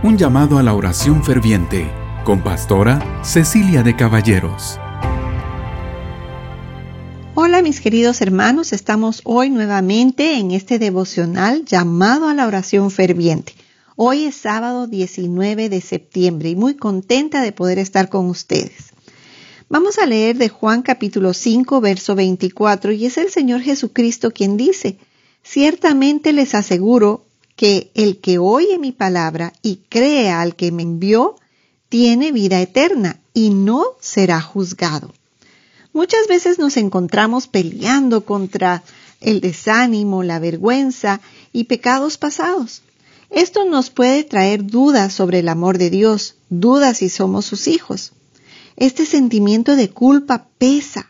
Un llamado a la oración ferviente con pastora Cecilia de Caballeros. Hola mis queridos hermanos, estamos hoy nuevamente en este devocional llamado a la oración ferviente. Hoy es sábado 19 de septiembre y muy contenta de poder estar con ustedes. Vamos a leer de Juan capítulo 5, verso 24 y es el Señor Jesucristo quien dice, Ciertamente les aseguro que el que oye mi palabra y crea al que me envió, tiene vida eterna y no será juzgado. Muchas veces nos encontramos peleando contra el desánimo, la vergüenza y pecados pasados. Esto nos puede traer dudas sobre el amor de Dios, dudas si somos sus hijos. Este sentimiento de culpa pesa,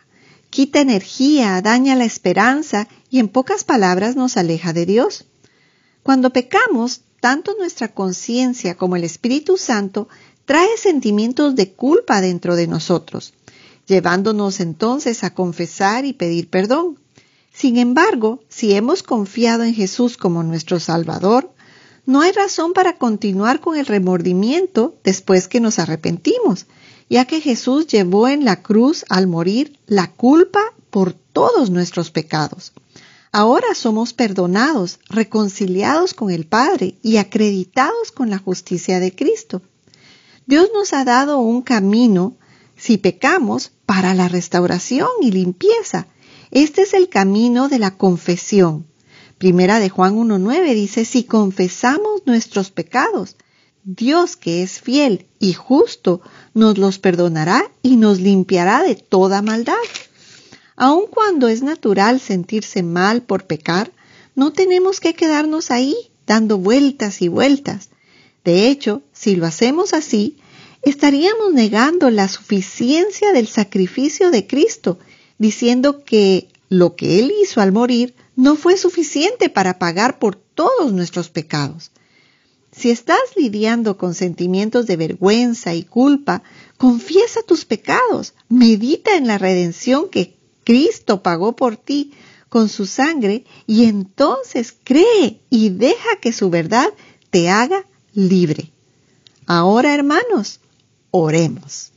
quita energía, daña la esperanza y en pocas palabras nos aleja de Dios. Cuando pecamos, tanto nuestra conciencia como el Espíritu Santo trae sentimientos de culpa dentro de nosotros, llevándonos entonces a confesar y pedir perdón. Sin embargo, si hemos confiado en Jesús como nuestro Salvador, no hay razón para continuar con el remordimiento después que nos arrepentimos, ya que Jesús llevó en la cruz al morir la culpa por todos nuestros pecados. Ahora somos perdonados, reconciliados con el Padre y acreditados con la justicia de Cristo. Dios nos ha dado un camino, si pecamos, para la restauración y limpieza. Este es el camino de la confesión. Primera de Juan 1.9 dice, si confesamos nuestros pecados, Dios que es fiel y justo nos los perdonará y nos limpiará de toda maldad. Aun cuando es natural sentirse mal por pecar, no tenemos que quedarnos ahí dando vueltas y vueltas. De hecho, si lo hacemos así, estaríamos negando la suficiencia del sacrificio de Cristo, diciendo que lo que Él hizo al morir no fue suficiente para pagar por todos nuestros pecados. Si estás lidiando con sentimientos de vergüenza y culpa, confiesa tus pecados, medita en la redención que Cristo pagó por ti con su sangre y entonces cree y deja que su verdad te haga libre. Ahora, hermanos, oremos.